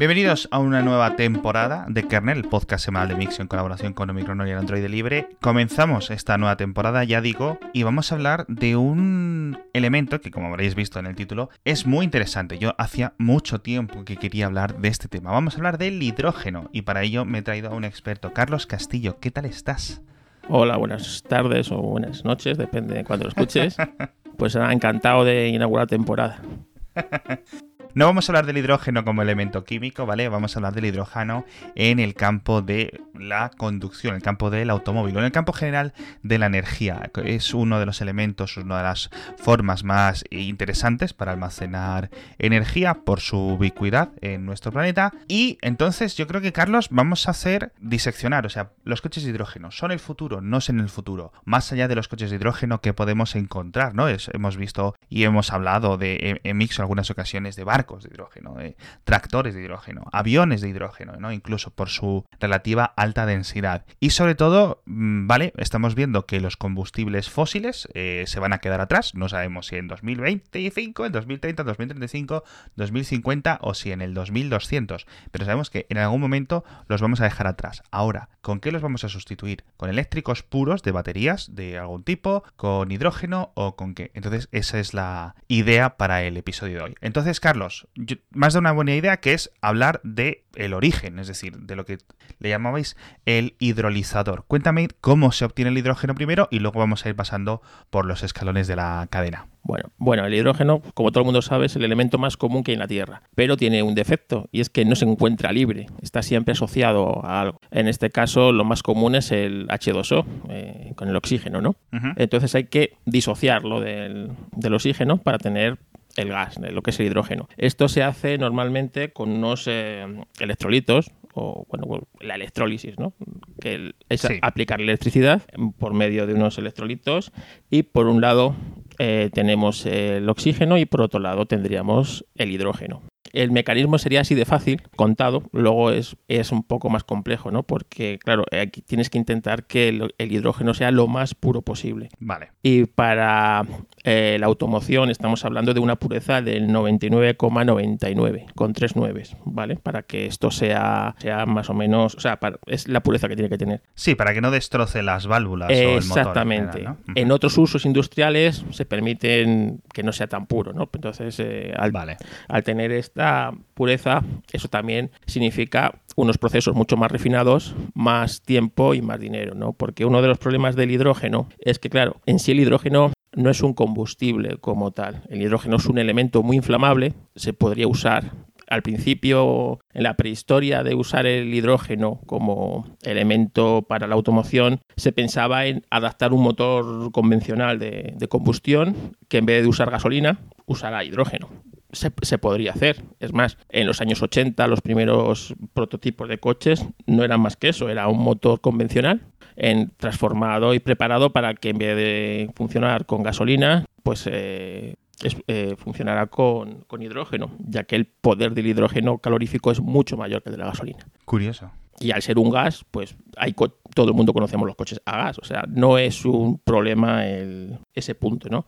Bienvenidos a una nueva temporada de Kernel, podcast semanal de Mix en colaboración con Omicron y el Android Libre. Comenzamos esta nueva temporada, ya digo, y vamos a hablar de un elemento que, como habréis visto en el título, es muy interesante. Yo hacía mucho tiempo que quería hablar de este tema. Vamos a hablar del hidrógeno y para ello me he traído a un experto, Carlos Castillo. ¿Qué tal estás? Hola, buenas tardes o buenas noches, depende de cuando lo escuches. Pues encantado de inaugurar temporada. No vamos a hablar del hidrógeno como elemento químico, ¿vale? Vamos a hablar del hidrógeno en el campo de la conducción, en el campo del automóvil, o en el campo general de la energía. Es uno de los elementos, una de las formas más interesantes para almacenar energía por su ubicuidad en nuestro planeta. Y entonces yo creo que, Carlos, vamos a hacer diseccionar, o sea, los coches de hidrógeno son el futuro, no son el futuro. Más allá de los coches de hidrógeno que podemos encontrar, ¿no? hemos visto y hemos hablado de en, Mix en algunas ocasiones de barcos de hidrógeno, tractores de hidrógeno, aviones de hidrógeno, ¿no? incluso por su relativa alta densidad. Y sobre todo, mm, ¿vale? Estamos viendo que los combustibles fósiles eh, se van a quedar atrás. No sabemos si en 2025, en 2030, 2035, 2050 o si en el 2200. Pero sabemos que en algún momento los vamos a dejar atrás. Ahora, ¿con qué los vamos a sustituir? ¿Con eléctricos puros de baterías de algún tipo? ¿Con hidrógeno o con qué? Entonces, esa es la idea para el episodio de hoy. Entonces, Carlos, más de una buena idea que es hablar de el origen, es decir, de lo que le llamabais el hidrolizador. Cuéntame cómo se obtiene el hidrógeno primero y luego vamos a ir pasando por los escalones de la cadena. Bueno, bueno, el hidrógeno, como todo el mundo sabe, es el elemento más común que hay en la Tierra, pero tiene un defecto y es que no se encuentra libre, está siempre asociado a algo. En este caso, lo más común es el H2O, eh, con el oxígeno, ¿no? Entonces hay que disociarlo del, del oxígeno para tener el gas, lo que es el hidrógeno. Esto se hace normalmente con unos eh, electrolitos o bueno, la electrólisis, ¿no? que es aplicar electricidad por medio de unos electrolitos y por un lado eh, tenemos el oxígeno y por otro lado tendríamos el hidrógeno. El mecanismo sería así de fácil, contado, luego es, es un poco más complejo, ¿no? Porque, claro, aquí tienes que intentar que el, hidrógeno sea lo más puro posible. Vale. Y para eh, la automoción estamos hablando de una pureza del 99,99, con tres nueves, ¿vale? Para que esto sea, sea más o menos, o sea, es la pureza que tiene que tener. Sí, para que no destroce las válvulas Exactamente. o el motor. En, otros usos industriales se permiten que no sea tan puro, ¿no? Entonces, eh, al, vale. al tener esta pureza, eso también significa unos procesos mucho más refinados, más tiempo y más dinero, ¿no? Porque uno de los problemas del hidrógeno es que, claro, en sí el hidrógeno no es un combustible como tal. El hidrógeno es un elemento muy inflamable, se podría usar al principio, en la prehistoria de usar el hidrógeno como elemento para la automoción, se pensaba en adaptar un motor convencional de, de combustión que en vez de usar gasolina, usara hidrógeno se, podría hacer. Es más, en los años 80 los primeros prototipos de coches no eran más que eso, era un motor convencional en, transformado y preparado para que en vez de funcionar con gasolina, pues eh, eh, funcionara con, con hidrógeno, ya que el poder del hidrógeno calorífico es mucho mayor que el de la gasolina. Curioso. Y al ser un gas, pues hay todo el mundo conocemos los coches a gas. O sea, no es un problema el, ese punto, ¿no?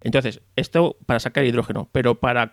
Entonces, esto para sacar hidrógeno, pero para,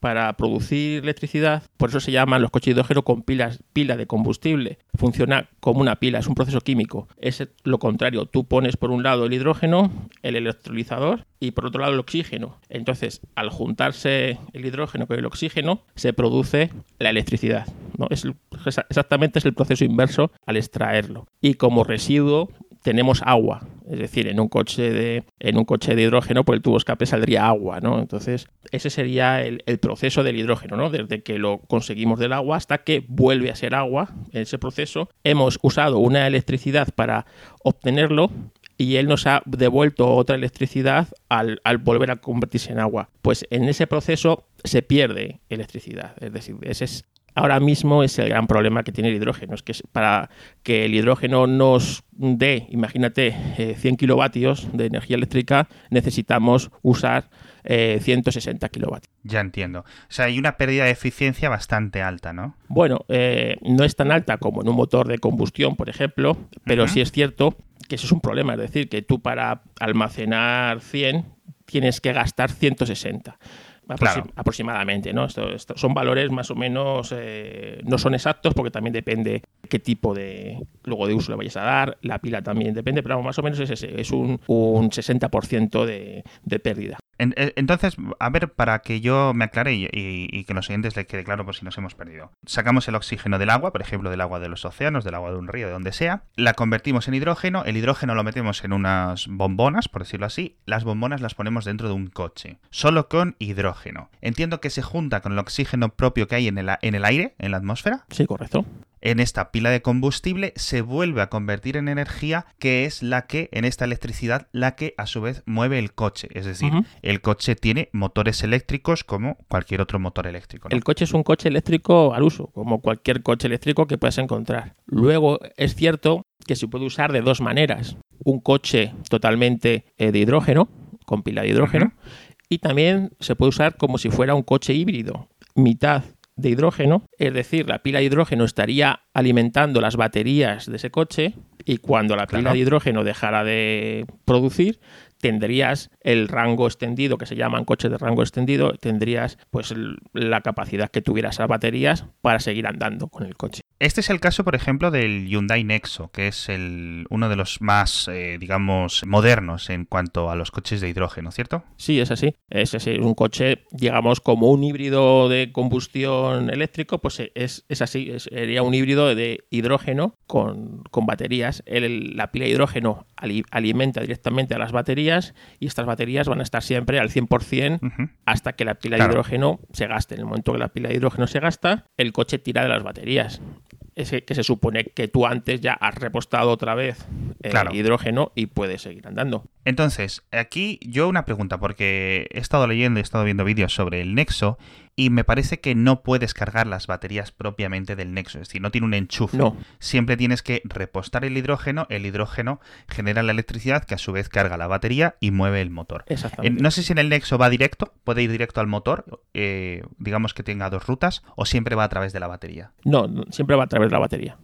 para producir electricidad, por eso se llaman los coches de hidrógeno con pilas, pila de combustible. Funciona como una pila, es un proceso químico. Es lo contrario, tú pones por un lado el hidrógeno, el electrolizador, y por otro lado el oxígeno. Entonces, al juntarse el hidrógeno con el oxígeno, se produce la electricidad. ¿no? Es, exactamente es el proceso inverso al extraerlo. Y como residuo tenemos agua, es decir, en un coche de, en un coche de hidrógeno por el tubo escape saldría agua, ¿no? Entonces, ese sería el, proceso del hidrógeno, ¿no? Desde que lo conseguimos del agua hasta que vuelve a ser agua, en ese proceso, hemos usado una electricidad para obtenerlo y él nos ha devuelto otra electricidad al, al, volver a convertirse en agua. Pues en ese proceso se pierde electricidad. Es decir, ese es ahora mismo es el gran problema que tiene el hidrógeno. Es que para que el hidrógeno nos dé, imagínate, 100 eh, kilovatios de energía eléctrica, necesitamos usar 160 eh, kilovatios. Ya entiendo. O sea, hay una pérdida de eficiencia bastante alta, ¿no? Bueno, eh, no es tan alta como en un motor de combustión, por ejemplo, pero sí es cierto que eso es un problema. Es decir, que tú para almacenar 100 tienes que gastar 160 aproximadamente, ¿no? son valores más o menos, eh, no son exactos porque también depende qué tipo de luego de uso le vayas a dar, la pila también depende, pero más o menos es ese, es un, un 60% de, de pérdida. Eh, entonces, a ver, para que yo me aclare y, que los oyentes le quede claro por si nos hemos perdido. Sacamos el oxígeno del agua, por ejemplo, del agua de los océanos, del agua de un río, de donde sea, la convertimos en hidrógeno, el hidrógeno lo metemos en unas bombonas, por decirlo así, las bombonas las ponemos dentro de un coche, solo con hidrógeno. Entiendo que se junta con el oxígeno propio que hay en el, en el aire, en la atmósfera. Sí, correcto en esta pila de combustible se vuelve a convertir en energía que es la que, en esta electricidad, la que a su vez mueve el coche. Es decir, el coche tiene motores eléctricos como cualquier otro motor eléctrico. El coche es un coche eléctrico al uso, como cualquier coche eléctrico que puedas encontrar. Luego, es cierto que se puede usar de dos maneras. Un coche totalmente eh, de hidrógeno, con pila de hidrógeno, y también se puede usar como si fuera un coche híbrido, mitad de hidrógeno, es decir, la pila de hidrógeno estaría alimentando las baterías de ese coche y cuando la pila de hidrógeno dejara de producir, tendrías el rango extendido, que se llaman coches de rango extendido, tendrías pues la capacidad que tuvieras las baterías para seguir andando con el coche. Este es el caso, por ejemplo, del Hyundai Nexo, que es el, uno de los más, eh, digamos, modernos en cuanto a los coches de hidrógeno, ¿cierto? Sí, es así. Es, es un coche, digamos, como un híbrido de combustión eléctrico, pues es, es así. sería un híbrido de hidrógeno con, baterías. la pila de hidrógeno alimenta directamente a las baterías y estas baterías van a estar siempre al 100% hasta que la pila de hidrógeno se gaste. En el momento que la pila de hidrógeno se gasta, el coche tira de las baterías ese que se supone que tú antes ya has repostado otra vez el hidrógeno y puedes seguir andando. Entonces, aquí yo una pregunta, porque he estado leyendo y he estado viendo vídeos sobre el Nexo y me parece que no puedes cargar las baterías propiamente del Nexo, es decir, no tiene un enchufe. No. Siempre tienes que repostar el hidrógeno, el hidrógeno genera la electricidad que a su vez carga la batería y mueve el motor. Exactamente. no sé si en el Nexo va directo, puede ir directo al motor, eh, digamos que tenga dos rutas, o siempre va a través de la batería. No, siempre va a través de la batería.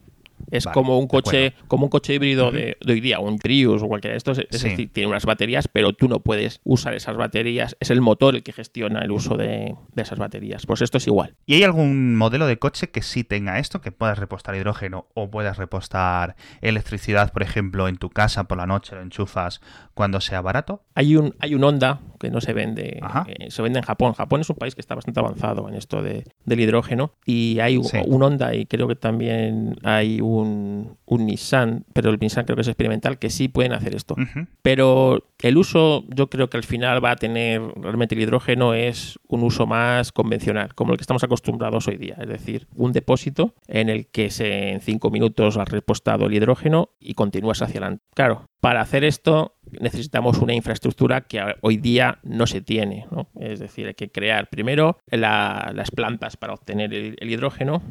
Es como un coche, como un coche híbrido de, hoy día, un Prius o cualquiera de estos, es decir, tiene unas baterías, pero tú no puedes usar esas baterías, es el motor el que gestiona el uso de, esas baterías. Pues esto es igual. ¿Y hay algún modelo de coche que sí tenga esto, que puedas repostar hidrógeno o puedas repostar electricidad, por ejemplo, en tu casa por la noche lo enchufas cuando sea barato? Hay un, hay un Honda que no se vende, eh, se vende en Japón. Japón es un país que está bastante avanzado en esto de, del hidrógeno y hay un Honda y creo que también hay un, Nissan, pero el Nissan creo que es experimental, que sí pueden hacer esto. Pero el uso, yo creo que al final va a tener, realmente el hidrógeno es un uso más convencional, como el que estamos acostumbrados hoy día. Es decir, un depósito en el que se, en cinco minutos has repostado el hidrógeno y continúas hacia adelante. Claro, para hacer esto necesitamos una infraestructura que hoy día no se tiene. Es decir, hay que crear primero las plantas para obtener el hidrógeno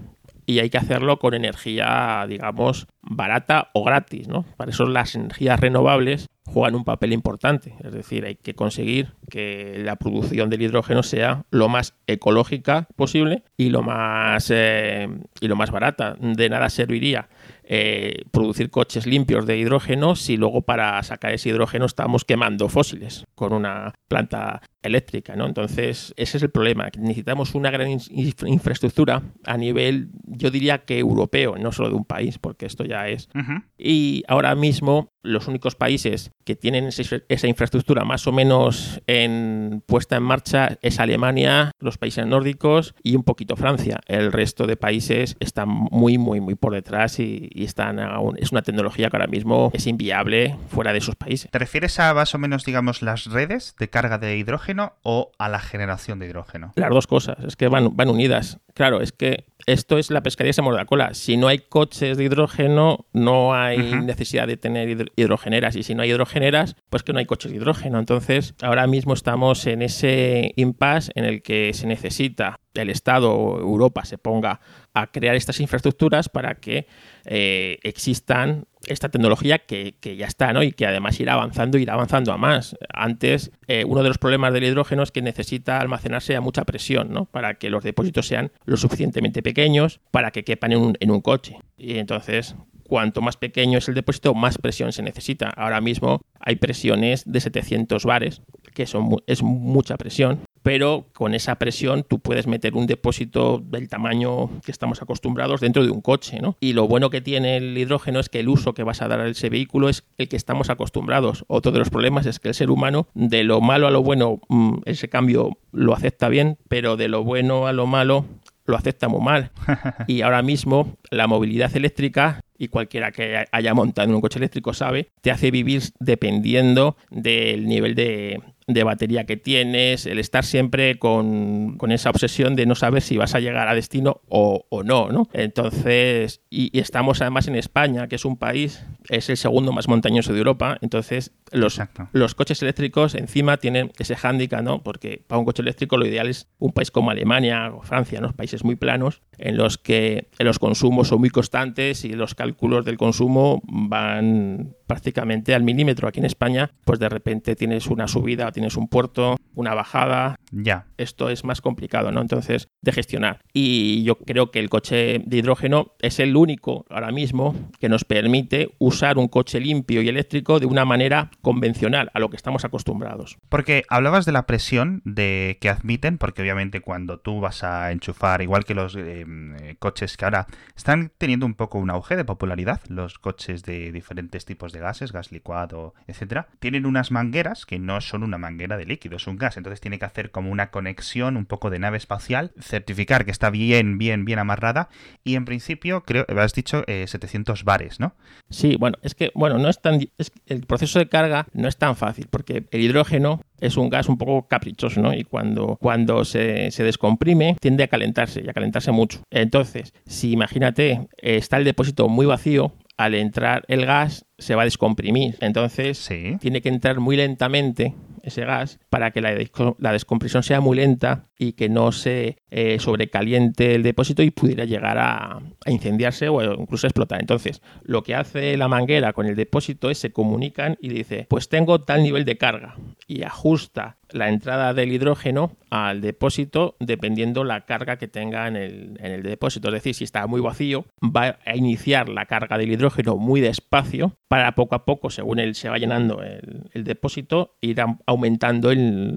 y hay que hacerlo con energía, digamos, barata o gratis, ¿no? Para eso las energías renovables juegan un papel importante, es decir, hay que conseguir que la producción del hidrógeno sea lo más ecológica posible y lo más eh, y lo más barata. De nada serviría eh, producir coches limpios de hidrógeno si luego para sacar ese hidrógeno estamos quemando fósiles con una planta eléctrica, ¿no? Entonces, ese es el problema. Necesitamos una gran infraestructura a nivel, yo diría que europeo, no solo de un país, porque esto ya es. Y ahora mismo los únicos países que tienen esa infraestructura más o menos en, puesta en marcha es Alemania, los países nórdicos y un poquito Francia. El resto de países están muy, muy, muy por detrás y, están aún, es una tecnología que ahora mismo es inviable fuera de esos países. ¿Te refieres a más o menos, digamos, las redes de carga de hidrógeno o a la generación de hidrógeno? Las dos cosas, es que van, van unidas. Claro, es que esto es la pescaría se muerde la cola. Si no hay coches de hidrógeno, no hay necesidad de tener hidrogeneras. Y si no hay hidrogeneras, pues que no hay coches de hidrógeno. Entonces, ahora mismo estamos en ese impasse en el que se necesita el Estado o Europa se ponga a crear estas infraestructuras para que eh, existan esta tecnología que, ya está, ¿no? Y que además irá avanzando, irá avanzando a más. Antes, eh, uno de los problemas del hidrógeno es que necesita almacenarse a mucha presión, ¿no? Para que los depósitos sean lo suficientemente pequeños para que quepan en un, en un coche. Y entonces, cuanto más pequeño es el depósito, más presión se necesita. Ahora mismo hay presiones de 700 bares, que son, es mucha presión, pero con esa presión tú puedes meter un depósito del tamaño que estamos acostumbrados dentro de un coche, ¿no? Y lo bueno que tiene el hidrógeno es que el uso que vas a dar a ese vehículo es el que estamos acostumbrados. Otro de los problemas es que el ser humano, de lo malo a lo bueno, mm, ese cambio lo acepta bien, pero de lo bueno a lo malo lo acepta muy mal. Y ahora mismo la movilidad eléctrica y cualquiera que haya montado en un coche eléctrico sabe, te hace vivir dependiendo del nivel de, de batería que tienes, el estar siempre con, esa obsesión de no saber si vas a llegar a destino o, no, ¿no? Entonces, y, estamos además en España, que es un país, es el segundo más montañoso de Europa, entonces los, los coches eléctricos encima tienen ese hándicap, ¿no? Porque para un coche eléctrico lo ideal es un país como Alemania o Francia, ¿no? Países muy planos, en los que los consumos son muy constantes y los cálculos del consumo van prácticamente al milímetro. Aquí en España, pues de repente tienes una subida, tienes un puerto, una bajada. Ya. Esto es más complicado, ¿no? Entonces, de gestionar. Y yo creo que el coche de hidrógeno es el único ahora mismo que nos permite usar un coche limpio y eléctrico de una manera convencional, a lo que estamos acostumbrados. Porque hablabas de la presión de que admiten, porque obviamente cuando tú vas a enchufar, igual que los eh, coches que ahora están teniendo un poco un auge de popularidad, los coches de diferentes tipos de gases, gas licuado, etcétera, tienen unas mangueras que no son una manguera de líquido, es un gas, entonces tiene que hacer como una conexión un poco de nave espacial, certificar que está bien, bien, bien amarrada y en principio creo, has dicho 700 eh, bares, ¿no? Sí, bueno, es que bueno, no es tan el proceso de carga no es tan fácil porque el hidrógeno es un gas un poco caprichoso, ¿no? Y cuando, cuando se, se, descomprime tiende a calentarse y a calentarse mucho. Entonces, si imagínate, está el depósito muy vacío, al entrar el gas se va a descomprimir. Entonces tiene que entrar muy lentamente ese gas para que la, la descompresión sea muy lenta y que no se eh, sobrecaliente el depósito y pudiera llegar a, incendiarse o incluso explotar. Entonces, lo que hace la manguera con el depósito es se comunican y dice, pues tengo tal nivel de carga y ajusta la entrada del hidrógeno al depósito dependiendo la carga que tenga en el, en el, depósito. Es decir, si está muy vacío, va a iniciar la carga del hidrógeno muy despacio para poco a poco, según él se va llenando el, el depósito, ir aumentando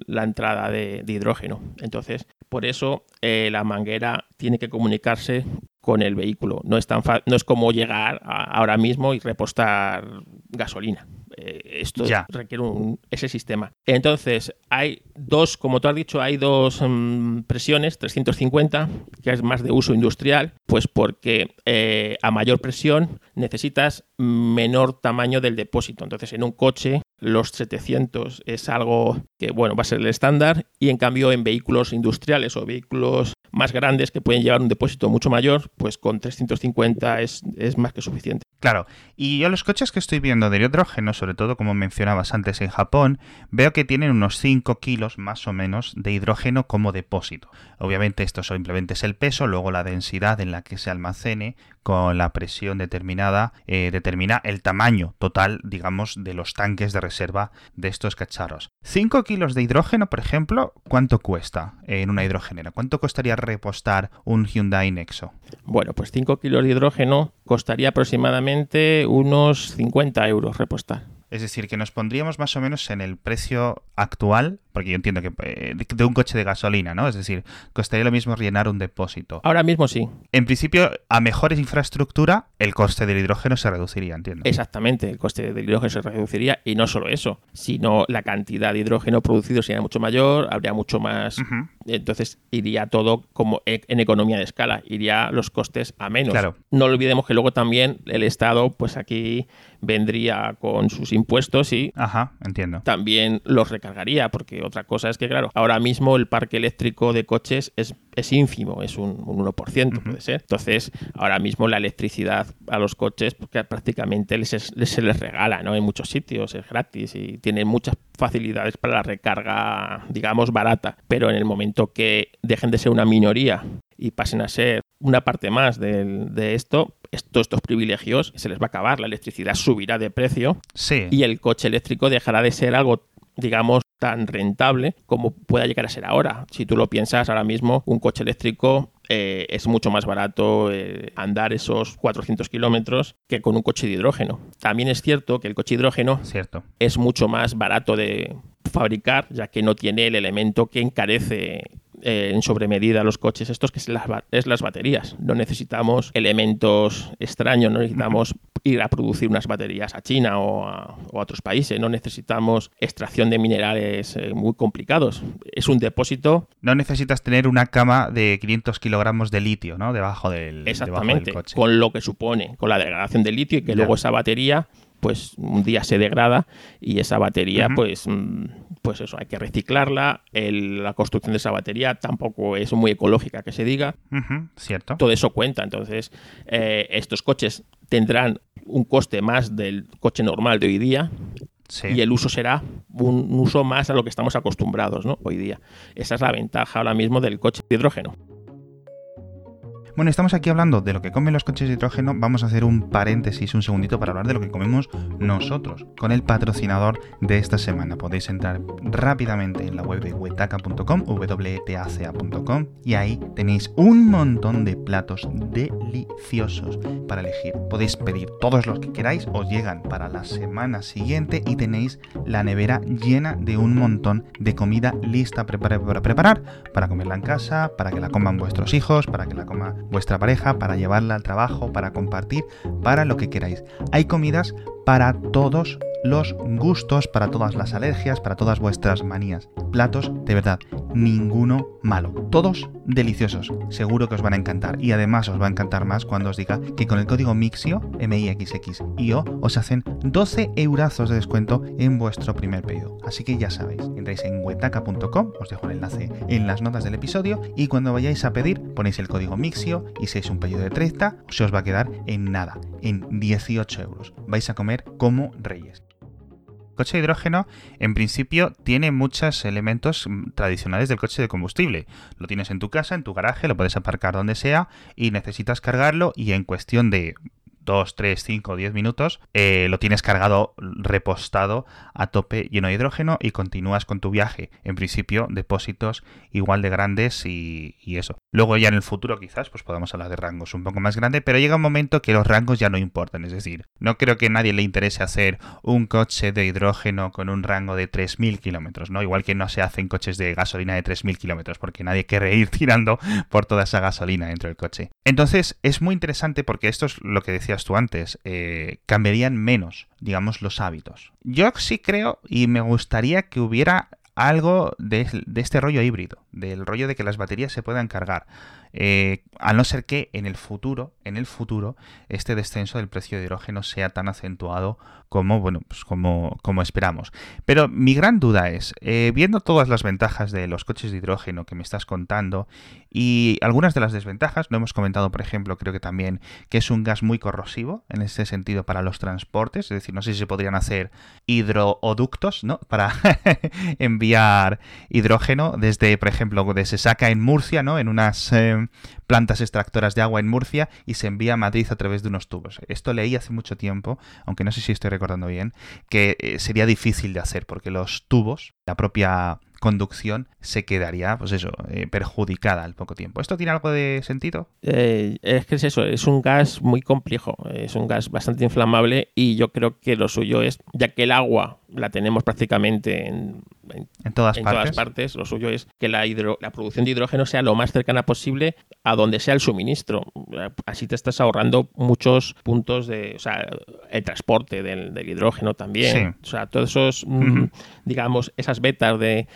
la entrada de, hidrógeno. Entonces, por eso eh, la manguera tiene que comunicarse con el vehículo. No es, tan no es como llegar ahora mismo y repostar gasolina. Eh, esto requiere ese sistema. Entonces, hay dos, como tú has dicho, hay dos mm, presiones, 350, que es más de uso industrial, pues porque eh, a mayor presión necesitas menor tamaño del depósito. Entonces, en un coche, los 700 es algo que, bueno, va a ser el estándar, y en cambio en vehículos industriales o vehículos más grandes que pueden llevar un depósito mucho mayor, pues con 350 es, es más que suficiente. Claro, y yo los coches que estoy viendo de hidrógeno, sobre todo como mencionabas antes en Japón, veo que tienen unos 5 kilos más o menos de hidrógeno como depósito. Obviamente esto simplemente es el peso, luego la densidad en la que se almacene con la presión determinada eh, determina el tamaño total, digamos, de los tanques de reserva de estos cacharros. 5 kilos de hidrógeno, por ejemplo, ¿cuánto cuesta en una hidrogenera? ¿Cuánto costaría repostar un Hyundai Nexo? Bueno, pues 5 kilos de hidrógeno costaría aproximadamente unos 50 euros repostar. Es decir, que nos pondríamos más o menos en el precio actual porque yo entiendo que eh, de un coche de gasolina, ¿no? Es decir, costaría lo mismo llenar un depósito. Ahora mismo sí. En principio, a mejores infraestructura, el coste del hidrógeno se reduciría, entiendo. Exactamente, el coste del hidrógeno se reduciría y no solo eso, sino la cantidad de hidrógeno producido sería mucho mayor, habría mucho más. Entonces iría todo como e, en economía de escala, iría los costes a menos. Claro. No olvidemos que luego también el Estado, pues aquí vendría con sus impuestos y Ajá, entiendo. también los recargaría, porque otra cosa es que, claro, ahora mismo el parque eléctrico de coches es, es ínfimo, es un, 1%, puede ser. Entonces, ahora mismo la electricidad a los coches porque prácticamente se les regala, ¿no? En muchos sitios es gratis y tienen muchas facilidades para la recarga, digamos, barata. Pero en el momento que dejen de ser una minoría y pasen a ser una parte más de, de esto, todos estos privilegios se les va a acabar, la electricidad subirá de precio sí. y el coche eléctrico dejará de ser algo digamos, tan rentable como pueda llegar a ser ahora. Si tú lo piensas, ahora mismo un coche eléctrico eh, es mucho más barato eh, andar esos 400 kilómetros que con un coche de hidrógeno. También es cierto que el coche de hidrógeno cierto. es mucho más barato de fabricar, ya que no tiene el elemento que encarece eh, en sobremedida los coches estos, que es las, es las baterías. No necesitamos elementos extraños, no necesitamos ir a producir unas baterías a China o a, otros países, no necesitamos extracción de minerales eh, muy complicados. Es un depósito. No necesitas tener una cama de 500 kilogramos de litio, ¿no? Debajo del, Exactamente, coche. con lo que supone, con la degradación del litio y que luego esa batería pues un día se degrada y esa batería, pues, mm, pues eso, hay que reciclarla. la construcción de esa batería tampoco es muy ecológica, que se diga. cierto. Todo eso cuenta. Entonces, eh, estos coches tendrán un coste más del coche normal de hoy día. Y el uso será un uso más a lo que estamos acostumbrados ¿no? hoy día. Esa es la ventaja ahora mismo del coche de hidrógeno. Bueno, estamos aquí hablando de lo que comen los coches de hidrógeno. Vamos a hacer un paréntesis, un segundito, para hablar de lo que comemos nosotros, con el patrocinador de esta semana. Podéis entrar rápidamente en la web de wetaca.com, wetaca.com, y ahí tenéis un montón de platos deliciosos para elegir. Podéis pedir todos los que queráis, os llegan para la semana siguiente y tenéis la nevera llena de un montón de comida lista para preparar, para comerla en casa, para que la coman vuestros hijos, para que la coma vuestra pareja, para llevarla al trabajo, para compartir, para lo que queráis. Hay comidas para todos los gustos, para todas las alergias, para todas vuestras manías. Platos, de verdad, ninguno malo. Todos deliciosos. Seguro que os van a encantar. Y además os va a encantar más cuando os diga que con el código MIXIO, M-I-X-X-I-O, os hacen 12 eurazos de descuento en vuestro primer pedido. Así que ya sabéis, entráis en wetaca.com, os dejo el enlace en las notas del episodio, y cuando vayáis a pedir, ponéis el código MIXIO y si es un pedido de 30, se os va a quedar en nada, en 18 euros. Vais a comer como reyes coche de hidrógeno, en principio, tiene muchos elementos mm, tradicionales del coche de combustible. Lo tienes en tu casa, en tu garaje, lo puedes aparcar donde sea y necesitas cargarlo y en cuestión de 2, 3, 5, 10 minutos, eh, lo tienes cargado, repostado a tope lleno de hidrógeno y continúas con tu viaje. En principio, depósitos igual de grandes y, eso. Luego ya en el futuro quizás pues podamos hablar de rangos un poco más grandes, pero llega un momento que los rangos ya no importan. Es decir, no creo que a nadie le interese hacer un coche de hidrógeno con un rango de 3.000 kilómetros, ¿no? Igual que no se hacen coches de gasolina de 3.000 kilómetros, porque nadie quiere ir tirando por toda esa gasolina dentro del coche. Entonces es muy interesante porque esto es lo que decías tú antes, eh, cambiarían menos, digamos, los hábitos. Yo sí creo y me gustaría que hubiera algo de, este rollo híbrido, del rollo de que las baterías se puedan cargar. Eh, a no ser que en el futuro, en el futuro, este descenso del precio de hidrógeno sea tan acentuado como, bueno, pues como, como esperamos. Pero mi gran duda es, eh, viendo todas las ventajas de los coches de hidrógeno que me estás contando y algunas de las desventajas, lo hemos comentado, por ejemplo, creo que también que es un gas muy corrosivo en este sentido para los transportes, es decir, no sé si se podrían hacer hidrooductos, ¿no? Para enviar hidrógeno desde, por ejemplo, de se saca en Murcia, ¿no? En unas eh, plantas extractoras de agua en Murcia y se envía a Madrid a través de unos tubos. Esto leí hace mucho tiempo, aunque no sé si estoy recordando bien, que eh, sería difícil de hacer porque los tubos, la propia conducción se quedaría, pues eso, eh, perjudicada al poco tiempo. ¿Esto tiene algo de sentido? Eh, es que es eso, es un gas muy complejo, es un gas bastante inflamable y yo creo que lo suyo es, ya que el agua la tenemos prácticamente en, todas, partes. lo suyo es que la, la producción de hidrógeno sea lo más cercana posible a donde sea el suministro. Así te estás ahorrando muchos puntos de, o sea, el transporte del, hidrógeno también. O sea, todos esos, mm, digamos, esas betas de,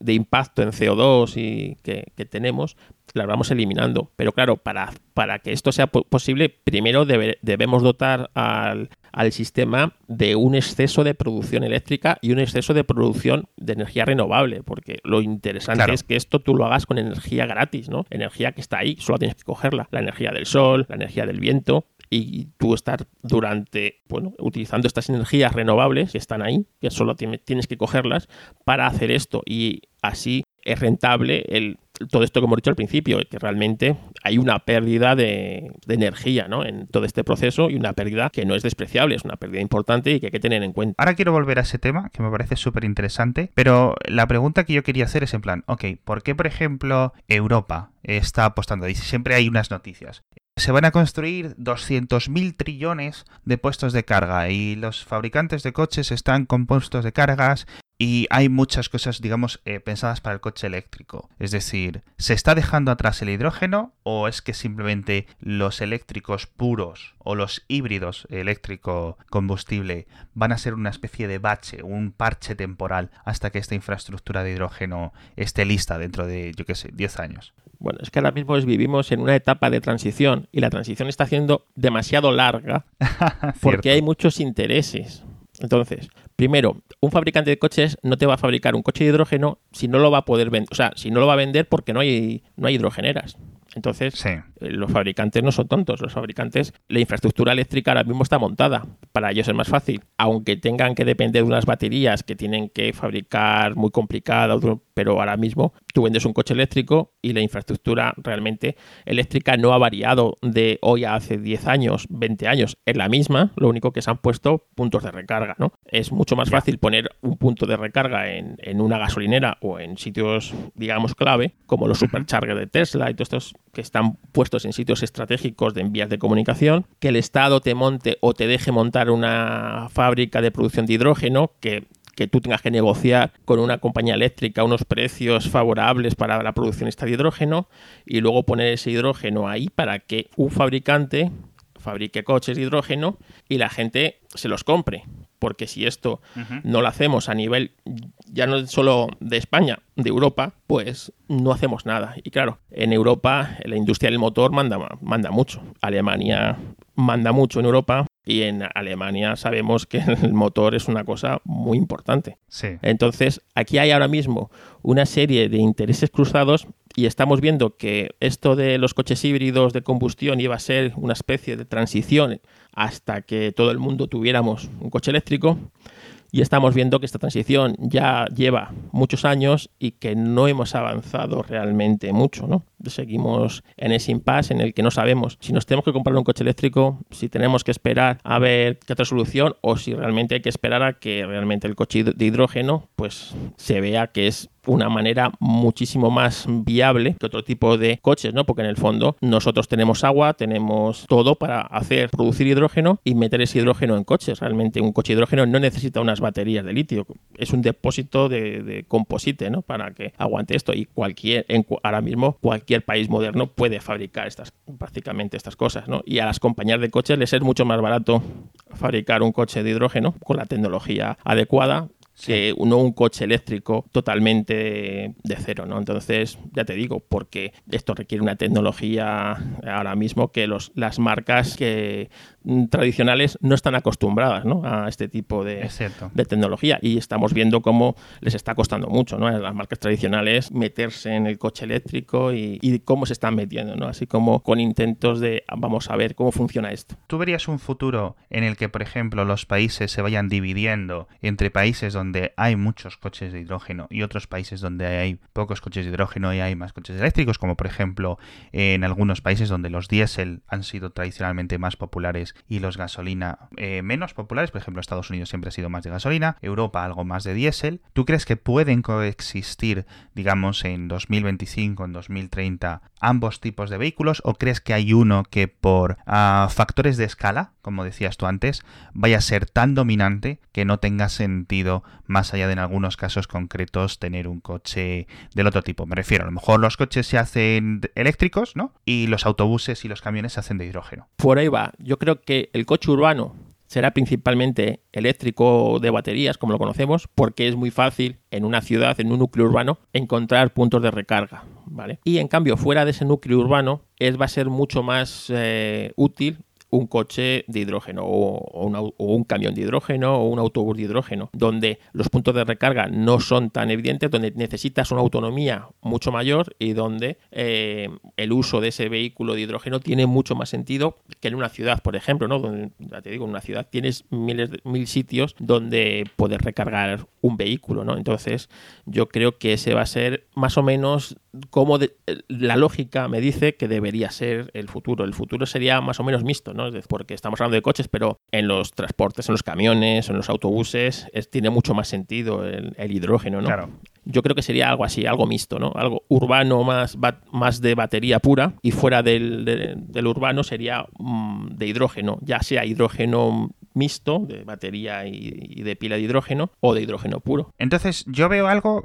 de impacto en CO2 y que, tenemos, las vamos eliminando. Pero claro, para, para que esto sea posible, primero debemos dotar al, al, sistema de un exceso de producción eléctrica y un exceso de producción de energía renovable, porque lo interesante es que esto tú lo hagas con energía gratis, ¿no? Energía que está ahí, solo tienes que cogerla. La energía del sol, la energía del viento, y tú estar durante, bueno, utilizando estas energías renovables que están ahí, que solo tienes que cogerlas para hacer esto y así es rentable el, todo esto que hemos dicho al principio, que realmente hay una pérdida de, energía ¿no? en todo este proceso y una pérdida que no es despreciable, es una pérdida importante y que hay que tener en cuenta. Ahora quiero volver a ese tema, que me parece súper interesante, pero la pregunta que yo quería hacer es en plan, ok, ¿por qué, por ejemplo, Europa está apostando? Y siempre hay unas noticias se van a construir 200.000 trillones de puestos de carga y los fabricantes de coches están con puestos de cargas y hay muchas cosas, digamos, eh, pensadas para el coche eléctrico. Es decir, ¿se está dejando atrás el hidrógeno o es que simplemente los eléctricos puros o los híbridos eléctrico-combustible van a ser una especie de bache, un parche temporal hasta que esta infraestructura de hidrógeno esté lista dentro de, yo qué sé, 10 años? Bueno, es que ahora mismo vivimos en una etapa de transición y la transición está siendo demasiado larga porque hay muchos intereses. Entonces, primero, un fabricante de coches no te va a fabricar un coche de hidrógeno si no lo va a poder vender, o sea, si no lo va a vender porque no hay, no hay hidrogeneras. Entonces, eh, los fabricantes no son tontos. Los fabricantes, la infraestructura eléctrica ahora mismo está montada. Para ellos es más fácil. Aunque tengan que depender de unas baterías que tienen que fabricar muy complicadas, pero ahora mismo tú vendes un coche eléctrico y la infraestructura realmente eléctrica no ha variado de hoy a hace 10 años, 20 años. Es la misma, lo único que se han puesto puntos de recarga. ¿no? Es mucho más fácil poner un punto de recarga en, en una gasolinera o en sitios, digamos, clave, como los superchargers de Tesla y todos estos que están puestos en sitios estratégicos de envías de comunicación, que el Estado te monte o te deje montar una fábrica de producción de hidrógeno, que, que tú tengas que negociar con una compañía eléctrica unos precios favorables para la producción esta de hidrógeno y luego poner ese hidrógeno ahí para que un fabricante fabrique coches de hidrógeno y la gente se los compre porque si esto no lo hacemos a nivel ya no solo de España, de Europa, pues no hacemos nada. Y claro, en Europa la industria del motor manda, manda mucho. Alemania manda mucho en Europa y en Alemania sabemos que el motor es una cosa muy importante. Entonces, aquí hay ahora mismo una serie de intereses cruzados y estamos viendo que esto de los coches híbridos de combustión iba a ser una especie de transición hasta que todo el mundo tuviéramos un coche eléctrico y estamos viendo que esta transición ya lleva muchos años y que no hemos avanzado realmente mucho, ¿no? Seguimos en ese impasse en el que no sabemos si nos tenemos que comprar un coche eléctrico, si tenemos que esperar a ver qué otra solución o si realmente hay que esperar a que realmente el coche de hidrógeno pues se vea que es una manera muchísimo más viable que otro tipo de coches, ¿no? Porque en el fondo nosotros tenemos agua, tenemos todo para hacer, producir hidrógeno y meter ese hidrógeno en coches. Realmente un coche de hidrógeno no necesita unas baterías de litio, es un depósito de, composite, ¿no? Para que aguante esto y cualquier, ahora mismo cualquier país moderno puede fabricar estas, prácticamente estas cosas, ¿no? Y a las compañías de coches les es mucho más barato fabricar un coche de hidrógeno con la tecnología adecuada que no un coche eléctrico totalmente de cero, ¿no? Entonces, ya te digo, porque esto requiere una tecnología ahora mismo que los, las marcas que tradicionales no están acostumbradas ¿no? a este tipo de, de, tecnología y estamos viendo cómo les está costando mucho ¿no? a las marcas tradicionales meterse en el coche eléctrico y, y, cómo se están metiendo, ¿no? así como con intentos de vamos a ver cómo funciona esto. ¿Tú verías un futuro en el que, por ejemplo, los países se vayan dividiendo entre países donde donde hay muchos coches de hidrógeno y otros países donde hay pocos coches de hidrógeno y hay más coches eléctricos, como por ejemplo en algunos países donde los diésel han sido tradicionalmente más populares y los gasolina eh, menos populares, por ejemplo Estados Unidos siempre ha sido más de gasolina, Europa algo más de diésel. ¿Tú crees que pueden coexistir, digamos, en 2025, en 2030, ambos tipos de vehículos o crees que hay uno que por ah, factores de escala, como decías tú antes, vaya a ser tan dominante que no tenga sentido más allá de en algunos casos concretos tener un coche del otro tipo. Me refiero, a lo mejor los coches se hacen eléctricos, ¿no? Y los autobuses y los camiones se hacen de hidrógeno. Por ahí va. Yo creo que el coche urbano será principalmente eléctrico de baterías, como lo conocemos, porque es muy fácil en una ciudad, en un núcleo urbano, encontrar puntos de recarga, ¿vale? Y en cambio, fuera de ese núcleo urbano, es, va a ser mucho más eh, útil un coche de hidrógeno o, un camión de hidrógeno o un autobús de hidrógeno, donde los puntos de recarga no son tan evidentes, donde necesitas una autonomía mucho mayor y donde eh, el uso de ese vehículo de hidrógeno tiene mucho más sentido que en una ciudad, por ejemplo, ¿no? Donde, ya te digo, en una ciudad tienes miles de, mil sitios donde poder recargar un vehículo, ¿no? Entonces, yo creo que ese va a ser más o menos como la lógica me dice que debería ser el futuro. El futuro sería más o menos mixto. Porque estamos hablando de coches, pero en los transportes, en los camiones, en los autobuses, tiene mucho más sentido el, hidrógeno, ¿no? Claro. Yo creo que sería algo así, algo mixto, ¿no? Algo urbano más, más de batería pura y fuera del, urbano sería mm, de hidrógeno, ya sea hidrógeno mixto de batería y, de pila de hidrógeno o de hidrógeno puro. Entonces, yo veo algo,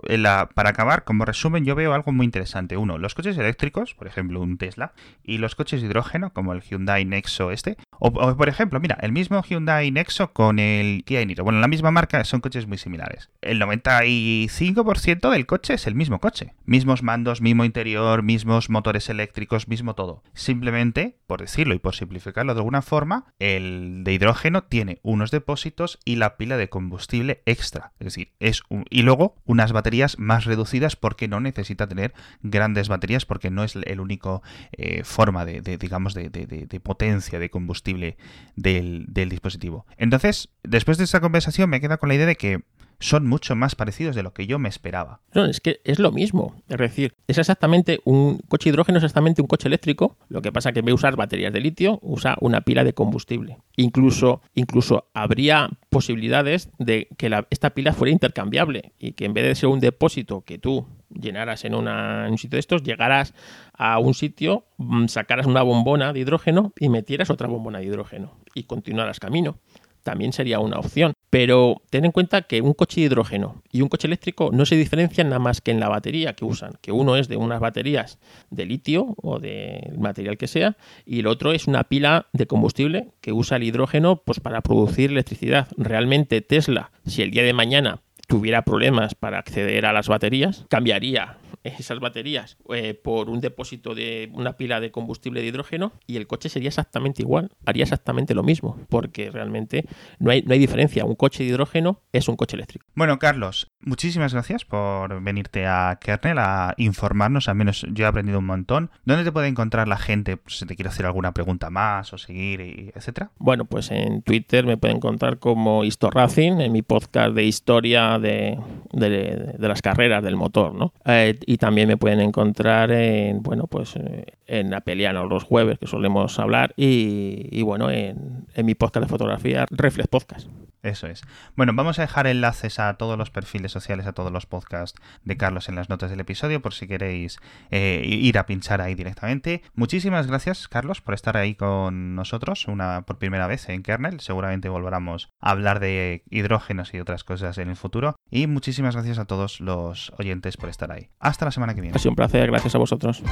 para acabar, como resumen, yo veo algo muy interesante. Uno, los coches eléctricos, por ejemplo, un Tesla, y los coches de hidrógeno, como el Hyundai Nexo este. O, por ejemplo, mira, el mismo Hyundai Nexo con el Kia Niro. Bueno, la misma marca son coches muy similares. El 95% del coche es el mismo coche. Mismos mandos, mismo interior, mismos motores eléctricos, mismo todo. Simplemente, por decirlo y por simplificarlo de alguna forma, el de hidrógeno tiene unos depósitos y la pila de combustible extra. Es decir, es un... y luego unas baterías más reducidas porque no necesita tener grandes baterías porque no es el único eh, forma de, digamos, de, potencia de combustible del, del dispositivo. Entonces, después de esta conversación me queda con la idea de que son mucho más parecidos de lo que yo me esperaba. No, es que es lo mismo. Es decir, es exactamente un coche hidrógeno, es exactamente un coche eléctrico. Lo que pasa que en vez de usar baterías de litio, usa una pila de combustible. Incluso, incluso habría posibilidades de que esta pila fuera intercambiable y que en vez de ser un depósito que tú llenaras en, un sitio de estos, llegaras a un sitio, mm, sacaras una bombona de hidrógeno y metieras otra bombona de hidrógeno y continuaras camino también sería una opción. Pero ten en cuenta que un coche de hidrógeno y un coche eléctrico no se diferencian nada más que en la batería que usan, que uno es de unas baterías de litio o de material que sea, y el otro es una pila de combustible que usa el hidrógeno pues, para producir electricidad. Realmente Tesla, si el día de mañana tuviera problemas para acceder a las baterías, cambiaría esas baterías eh, por un depósito de una pila de combustible de hidrógeno y el coche sería exactamente igual, haría exactamente lo mismo, porque realmente no hay, no hay diferencia. Un coche de hidrógeno es un coche eléctrico. Bueno, Carlos, muchísimas gracias por venirte a Kernel a informarnos, al menos yo he aprendido un montón. ¿Dónde te puede encontrar la gente pues, si te quiere hacer alguna pregunta más o seguir, y etcétera? Bueno, pues en Twitter me pueden encontrar como Historracing, en mi podcast de historia de, de, las carreras del motor, ¿no? Eh, y también me pueden encontrar en, bueno, pues eh, en Apeliano los jueves que solemos hablar y, bueno, en, en mi podcast de fotografía Reflex Podcast. Eso es. Bueno, vamos a dejar enlaces a todos los perfiles sociales, a todos los podcasts de Carlos en las notas del episodio, por si queréis eh, ir a pinchar ahí directamente. Muchísimas gracias, Carlos, por estar ahí con nosotros, una por primera vez en Kernel. Seguramente volveremos a hablar de hidrógenos y otras cosas en el futuro. Y muchísimas gracias a todos los oyentes por estar ahí. Hasta la semana que viene. Ha sido un placer, gracias a vosotros.